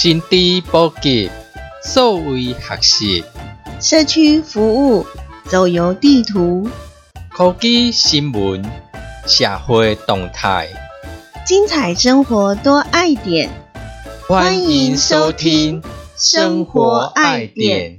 心知普及，数位学习，社区服务，走游地图，科技新闻，社会动态，精彩生活多爱点。欢迎收听《生活爱点》。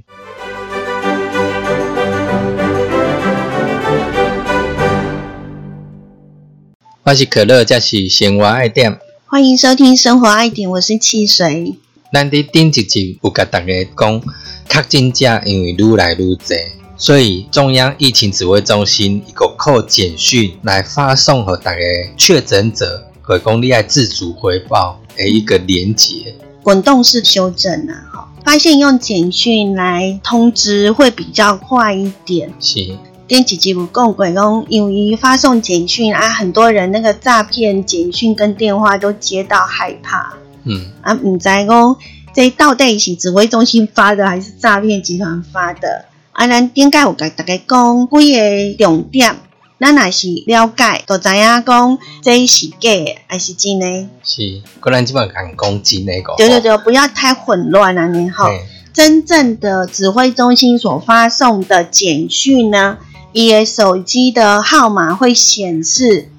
我是可乐，这是生活爱点。欢迎收听《生活爱点》，我是汽水。咱伫顶一集有甲大家讲，确诊者因为愈来愈多，所以中央疫情指挥中心一个靠简讯来发送给大家确诊者，可讲你爱自主回报的一个连结。滚动式修正啊，哈，发现用简讯来通知会比较快一点。是。电几集有讲过，讲由于发送简讯啊，很多人那个诈骗简讯跟电话都接到害怕。嗯啊，唔知讲这到底是指挥中心发的，还是诈骗集团发的？啊，咱点解有甲大家讲几个重点？咱也是了解，就知影讲这是假还是真的？是，个人即本讲讲真的个。对对对，不要太混乱了，你好。真正的指挥中心所发送的简讯呢？伊手机的号码会显示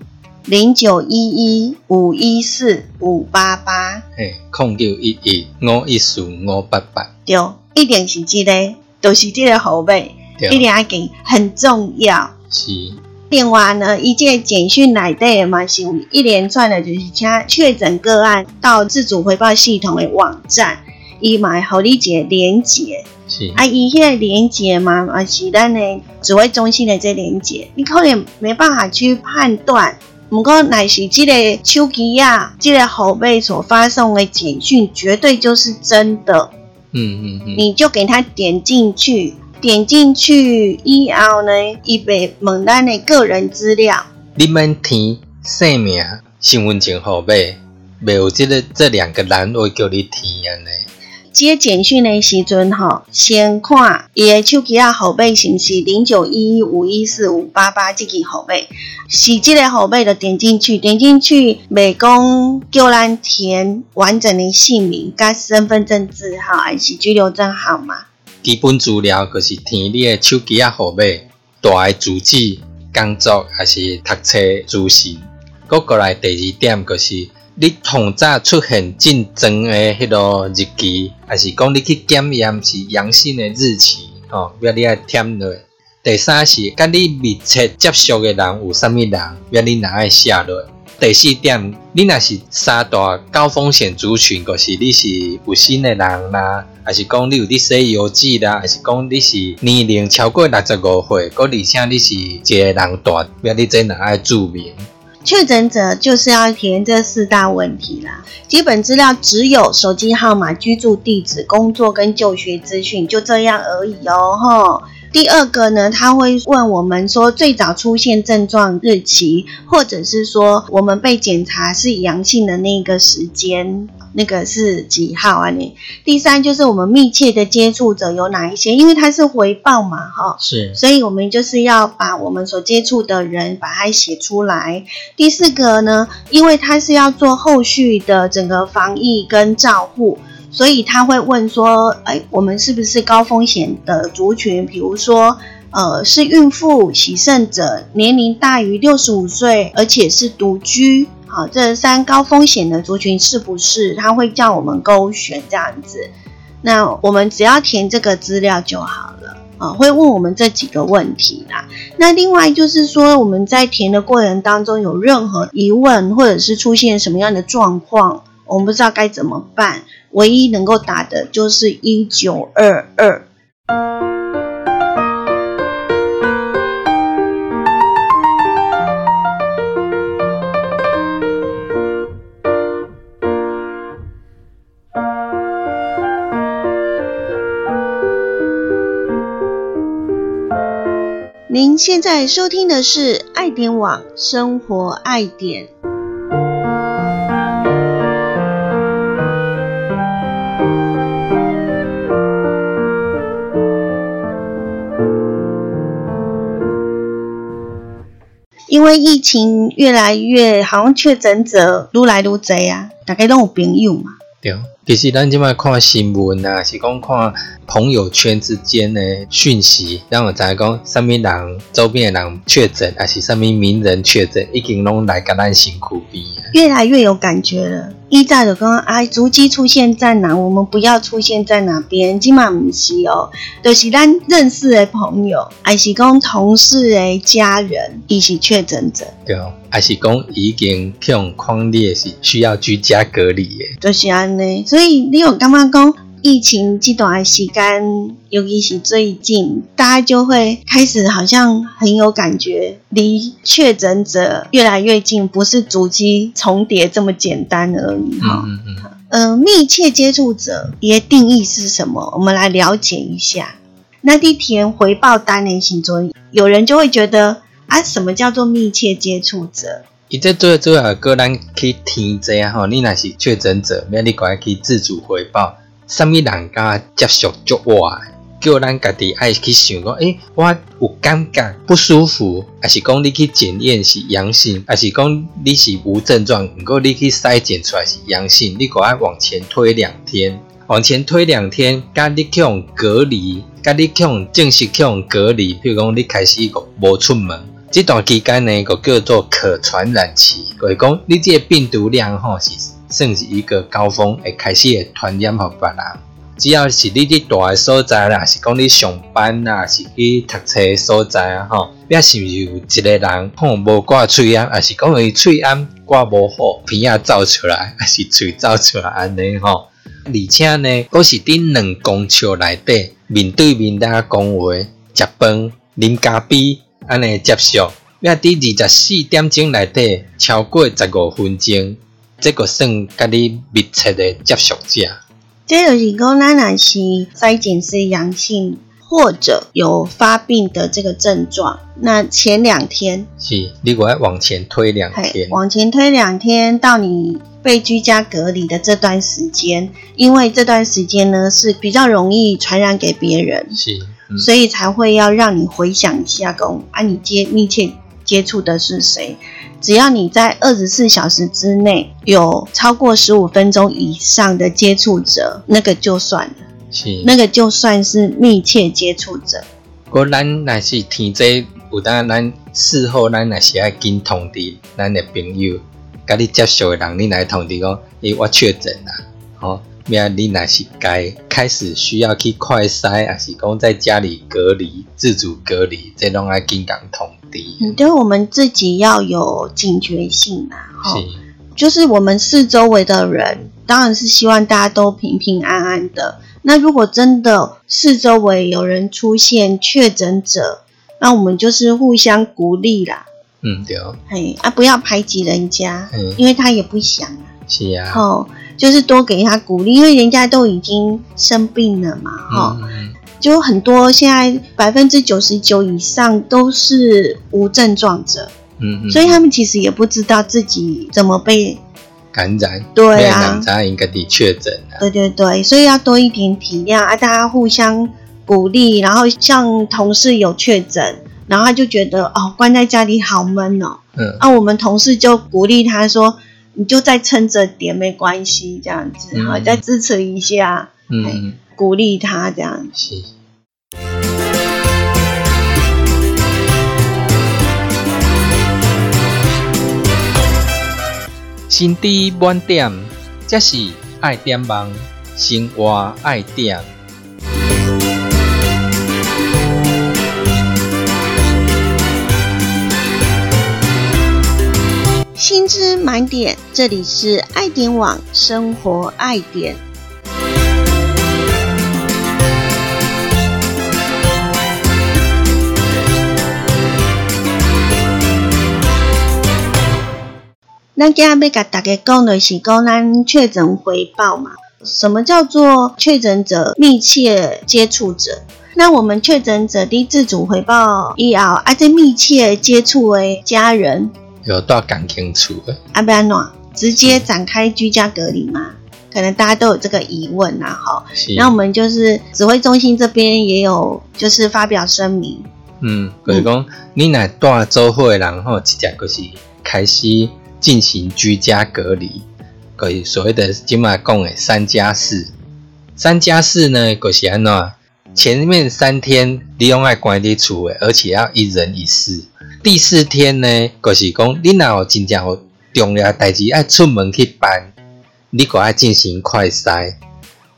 零九一一五一四五八八，嘿，空九一一五一四五八八，对，一定是这个，就是这个号码，一定要紧很重要。是。另外呢，一届简讯来的嘛，是一连串的，就是请确诊个案到自主回报系统的网站，伊买好理解连接。是啊，伊迄个连接嘛，啊是咱的指挥中心的这连接，你可能没办法去判断。不过乃是这个手机啊，这个后辈所发送的简讯，绝对就是真的。嗯嗯嗯，你就给他点进去，点进去以后呢，伊会问咱的个人资料。你们填姓名、身份证号码，没有这个这两个栏会叫你填呢？接简讯的时阵，吼，先看伊的手机啊号码是毋是零九一一五一四五八八这个号码，是这个号码就点进去，点进去未讲叫咱填完整的姓名、甲身份证字号还是居留证号码。基本资料就是填你的手机啊号码、大的住址、工作还是读册资讯。过过来第二点就是。你同早出现进增的迄个日期，还是讲你去检验是阳性的日期？哦，要你爱填落。第三是跟你密切接触的人有啥物人，要你哪爱写落。第四点，你若是三大高风险族群，就是你是有新的人啦，还是讲你有啲洗邮寄啦，还是讲你是年龄超过六十五岁，而且你是一个人大，要你真若爱注明。确诊者就是要填这四大问题啦，基本资料只有手机号码、居住地址、工作跟就学资讯，就这样而已哦。吼，第二个呢，他会问我们说最早出现症状日期，或者是说我们被检查是阳性的那个时间。那个是几号啊？你第三就是我们密切的接触者有哪一些？因为它是回报嘛，哈，是，所以我们就是要把我们所接触的人把它写出来。第四个呢，因为它是要做后续的整个防疫跟照护，所以他会问说，哎，我们是不是高风险的族群？比如说，呃，是孕妇、喜肾者，年龄大于六十五岁，而且是独居。好，这三高风险的族群是不是他会叫我们勾选这样子？那我们只要填这个资料就好了啊，会问我们这几个问题啦。那另外就是说，我们在填的过程当中有任何疑问，或者是出现什么样的状况，我们不知道该怎么办，唯一能够打的就是一九二二。您现在收听的是爱点网生活爱点。因为疫情越来越，好像确诊者愈来愈多啊，大家都有朋友嘛。对。其实咱即摆看新闻啊，是讲看朋友圈之间的讯息，让我知讲啥物人周边的人确诊，还是啥物名人确诊，已经拢来甲咱辛苦边啊。越来越有感觉了。依照的讲，哎，足迹出现在哪，我们不要出现在哪边。今嘛唔是哦，就是咱认识的朋友，还是讲同事的家人，伊是确诊者，对，还是讲已经去用框列是需要居家隔离的。就是安尼。所以你有感觉讲？疫情这段时间，尤其是最近，大家就会开始好像很有感觉，离确诊者越来越近，不是足迹重叠这么简单而已哈。嗯嗯嗯。呃，密切接触者也定义是什么？我们来了解一下。那地填回报单的时阵，有人就会觉得啊，什么叫做密切接触者？伊这做做啊，个咱去填者啊吼，你若是确诊者，免你赶快去自主回报。啥物人甲接触足我，叫咱家己爱去想讲，诶，我有感觉不舒服，还是讲你去检验是阳性，还是讲你是无症状，不过你去筛检出来是阳性，你赶爱往前推两天，往前推两天，甲你去用隔离，甲你去用正式去用隔离，譬如讲你开始无出门，这段期间呢，个叫做可传染期，就是讲你这个病毒量吼是。算是一个高峰，会开始会传染给别人。只要是你伫大个所在啦，是讲你上班啦，是去读册所在啊，吼，也是有一个人吼无挂喙安，也是讲伊喙安挂无好，鼻啊走出来，还是喙走出来安尼吼。而且呢，都是伫两公尺内底面对面大家讲话、食饭、啉咖啡安尼接触，要伫二十四点钟内底超过十五分钟。这个算跟你密切的接触者，这就是讲，咱若是筛检是阳性，或者有发病的这个症状，那前两天是，你我要往前推两天，往前推两天到你被居家隔离的这段时间，因为这段时间呢是比较容易传染给别人，是，所以才会要让你回想一下，讲啊，你接密切接触的是谁。只要你在二十四小时之内有超过十五分钟以上的接触者，那个就算了，是那个就算是密切接触者。果咱那是天这有当咱事后咱那是爱跟通知咱的朋友，跟你接触的人，你来通知讲，诶，我确诊啦，好。咩？你那是该开始需要去快筛，还是讲在家里隔离、自主隔离，这拢爱紧港通知。嗯，对，我们自己要有警觉性啊，是，就是我们四周围的人，当然是希望大家都平平安安的。那如果真的四周围有人出现确诊者，那我们就是互相鼓励啦。嗯，对。嘿，啊，不要排挤人家，因为他也不想啊。是啊。哦。就是多给他鼓励，因为人家都已经生病了嘛，哈，就很多现在百分之九十九以上都是无症状者，嗯，所以他们其实也不知道自己怎么被感染，对啊，感染应该的确诊，对对对，所以要多一点体谅啊，大家互相鼓励，然后像同事有确诊，然后他就觉得哦，关在家里好闷哦，嗯，啊，我们同事就鼓励他说。你就再撑着点没关系，这样子好，再支持一下，嗯，鼓励他这样。是。心底满点，这是爱点忙，生活爱点。薪资满点，这里是爱点网生活爱点。那今日要甲大家讲的是讲咱确诊回报嘛？什么叫做确诊者密切接触者？那我们确诊者的自主回报以后，啊，这密切接触的家人。有到感情处的，阿贝安诺直接展开居家隔离吗？可能大家都有这个疑问呐，哈。那我们就是指挥中心这边也有，就是发表声明。嗯，就是讲你乃大周会，然后直接就是开始进行居家隔离。就是所谓的今嘛讲的三加四。三加四呢，就是安怎？前面三天你用爱关伫厝诶，而且要一人一室。第四天呢，就是讲你若有真正有重要代志爱出门去办，你个爱进行快筛，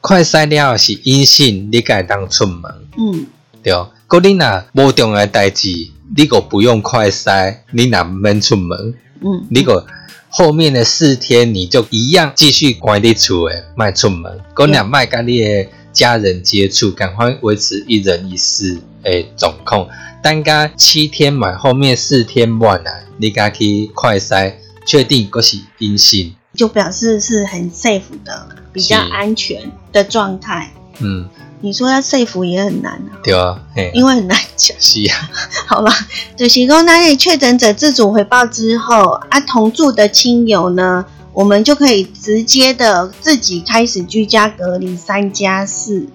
快筛了后是阴性，你才会当出门。嗯，对，嗰你若无重要代志，你个不用快筛，你若毋免出门，嗯，你个后面的四天你就一样继续关伫厝诶，卖出门，嗰若卖甲你诶家人接触，赶快维持一人一室诶状况。单加七天嘛，后面四天满啊，你家去快筛，确定嗰是阴性，就表示是很 safe 的，比较安全的状态。嗯，你说要 safe 也很难啊，对啊，嘿，因为很难讲。是啊，好吧，就是讲那里确诊者自主回报之后，啊，同住的亲友呢，我们就可以直接的自己开始居家隔离三加四。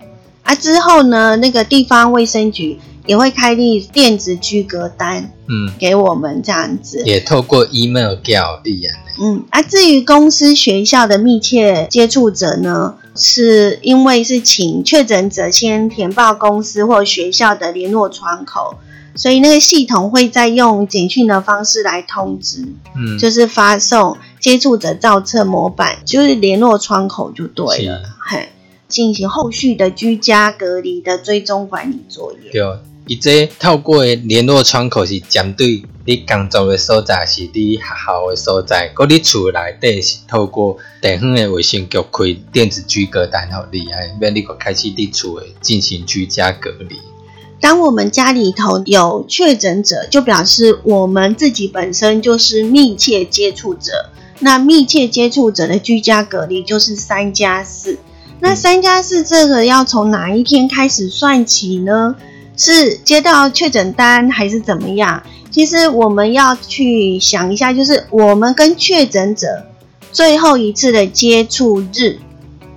啊，之后呢，那个地方卫生局也会开立电子居隔单嗯，给我们这样子。也透过 email 叫你啊，嗯，啊，至于公司、学校的密切接触者呢，是因为是请确诊者先填报公司或学校的联络窗口，所以那个系统会再用简讯的方式来通知，嗯，就是发送接触者造册模板，就是联络窗口就对了，嘿，进行后续的居家隔离的追踪管理作业。对，伊这透过的联络窗口是针对你工作的所在，是你学校的所在，佮你厝内底是透过地方的卫生局开电子居隔单互你，哎，免你个开始伫厝诶进行居家隔离。当我们家里头有确诊者，就表示我们自己本身就是密切接触者。那密切接触者的居家隔离就是三加四。那三加四这个要从哪一天开始算起呢？是接到确诊单还是怎么样？其实我们要去想一下，就是我们跟确诊者最后一次的接触日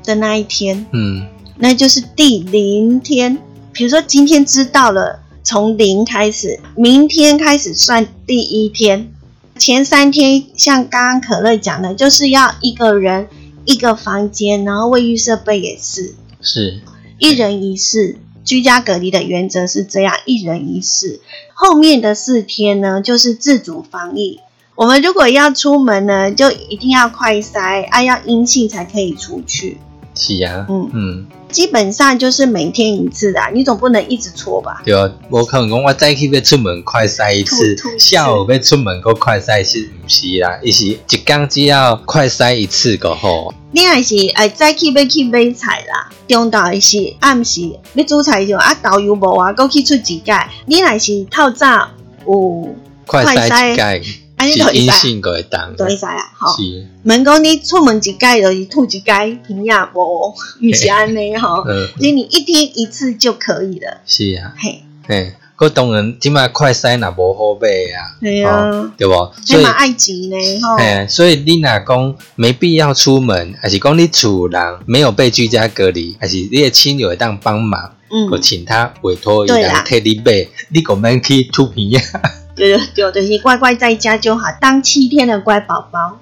的那一天，嗯，那就是第零天。比如说今天知道了，从零开始，明天开始算第一天。前三天像刚刚可乐讲的，就是要一个人一个房间，然后卫浴设备也是是，一人一室。居家隔离的原则是这样，一人一室。后面的四天呢，就是自主防疫。我们如果要出门呢，就一定要快筛，啊，要阴性才可以出去。是啊，嗯嗯，基本上就是每天一次的啊，你总不能一直搓吧？对啊，无可能讲我再去要出门快筛一次下午要出门搁快筛一次，毋是啦，伊是一天只要快筛一次就好。你还是哎再去要去买菜啦，中昼的是暗时要煮菜就啊导游无啊，搁去出一届。你若是透早有快筛一啊，届你就是会阴使性个会当，就会使啊，吼。是，问讲你出门一届就是吐一届，平也无，毋是安尼吼。嗯，所以你一天一次就可以了，是啊，嘿，嘿，佮当然即摆快筛若无好买啊，对啊，对无？所以爱钱呢，吼。嘿，所以你若讲没必要出门，还是讲你厝人没有被居家隔离，还是你的亲友会当帮忙，嗯。我，请他委托伊人对啦。替你买，你个免去吐片啊。对对对，就是乖乖在家就好，当七天的乖宝宝。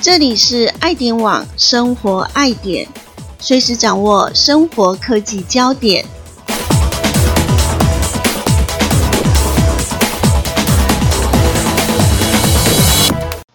这里是爱点网生活爱点，随时掌握生活科技焦点。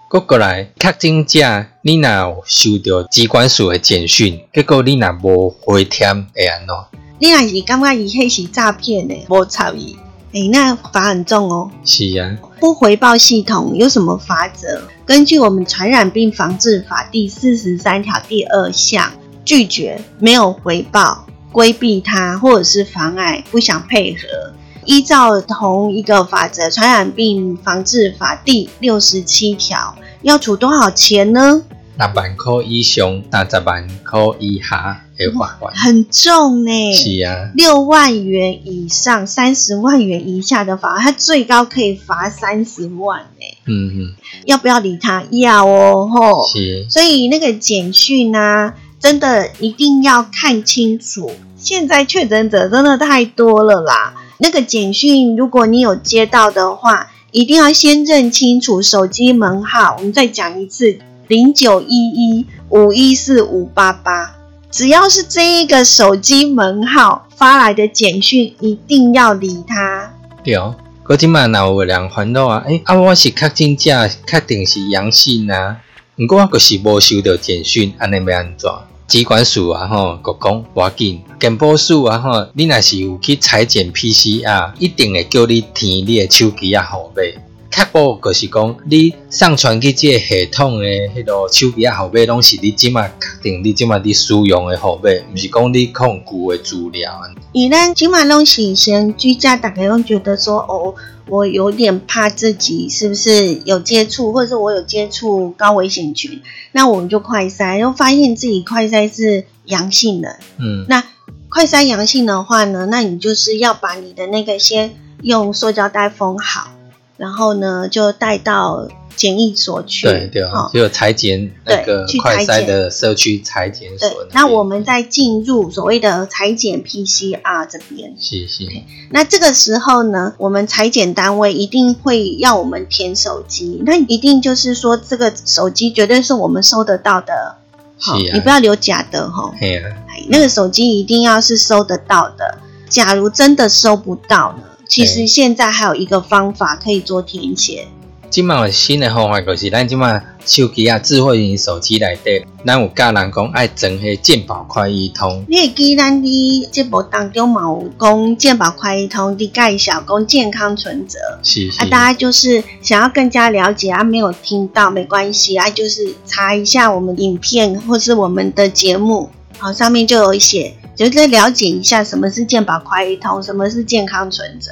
过过来，确诊者你若有收到机关署的简讯，结果你若无回填，会安怎？你若是感觉伊迄是诈骗的，无参与，诶、那罚很重哦。是啊，不回报系统有什么法则？根据我们传染病防治法第四十三条第二项，拒绝、没有回报、规避它，或者是妨碍、不想配合，依照同一个法则《传染病防治法》第六十七条，要处多少钱呢？六万块以上，三十万块以下的罚款。很重呢。是啊，六万元以上、三十万元以下的罚，他最高可以罚三十万呢。嗯嗯，要不要理他？要哦，吼。是，所以那个简讯呢，真的一定要看清楚。现在确诊者真的太多了啦，那个简讯如果你有接到的话，一定要先认清楚手机门号。我们再讲一次：零九一一五一四五八八。只要是这一个手机门号发来的简讯，一定要理他。对哦，嗰即嘛若有人烦恼啊，诶、啊我是确诊者，确定是阳性啊，毋过我是无收到简讯，安尼要安怎？机关署啊吼，佮讲无要紧，健保署啊吼，你若是有去裁剪 PCR，一定会叫你填你的手机啊号码。确保就是讲，你上传去即个系统的迄个手机啊号码，拢是你即马确定你即马伫使用的号码，毋是讲你控股的资料。以咱起码拢是先居家，大家拢觉得说，哦，我有点怕自己是不是有接触，或者是我有接触高危险群，那我们就快筛，然后发现自己快筛是阳性的。嗯，那快筛阳性的话呢，那你就是要把你的那个先用塑胶袋封好。然后呢，就带到检疫所去。对对啊，就裁剪那个快筛的社区裁剪所。那我们再进入所谓的裁剪 PCR 这边。是是。那这个时候呢，我们裁剪单位一定会要我们填手机，那一定就是说这个手机绝对是我们收得到的。好啊。你不要留假的哈。对啊。那个手机一定要是收得到的。假如真的收不到呢？其实现在还有一个方法可以做填写。今嘛新的方法就是，咱今嘛手机啊，智慧型手机内底，咱有教人讲爱整迄健保快易通。你会记咱伫节目当中嘛有讲健保快易通的介绍，讲健康存折。是是。啊，大家就是想要更加了解啊，没有听到没关系啊，就是查一下我们影片或是我们的节目，好，上面就有写。就是了解一下什么是健保快易通，什么是健康存折。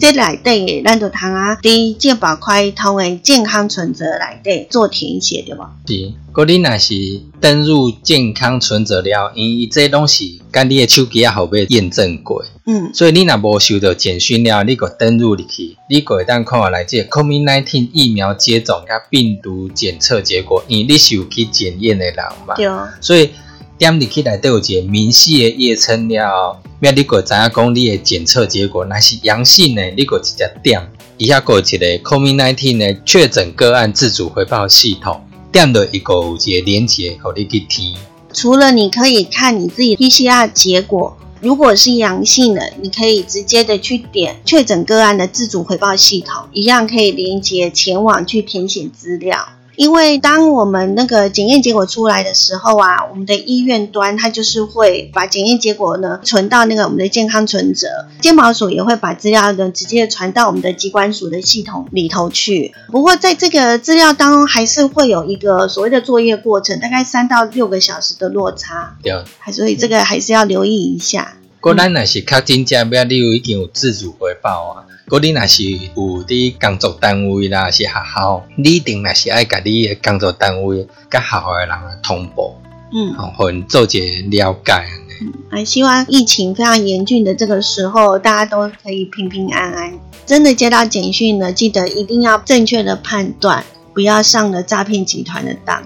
这来对，咱就通啊，伫健保快易通的健康存折来对做填写对吧？是，嗰你若是登入健康存折了，因为这东西跟你的手机啊号码验证过。嗯，所以你若无收到简讯了，你个登入入去，你个会当看下来这 COVID-19 疫苗接种甲病毒检测结果，因为你是有去检验的人嘛。对。所以。点入去内底有一个明细的页称了后，咩你个知影讲你的检测结果若是阳性呢？你个直接点，以下个一个 COVID-19 的确诊个案自主回报系统，点到一个有一个连接，互你去填。除了你可以看你自己 PCR 结果，如果是阳性的，你可以直接的去点确诊个案的自主回报系统，一样可以连接前往去填写资料。因为当我们那个检验结果出来的时候啊，我们的医院端它就是会把检验结果呢存到那个我们的健康存折，健保署也会把资料呢直接传到我们的机关署的系统里头去。不过在这个资料当中，还是会有一个所谓的作业过程，大概三到六个小时的落差。对，所以这个还是要留意一下。果咱若是确诊者，要你有已经有自主回报啊。果你若是有伫工作单位啦，是学校，你一定若是爱甲你诶工作单位、甲学校诶人通报，嗯，好，互因做个了解。嗯，还希望疫情非常严峻的这个时候，大家都可以平平安安。真的接到简讯了，记得一定要正确的判断，不要上了诈骗集团的当。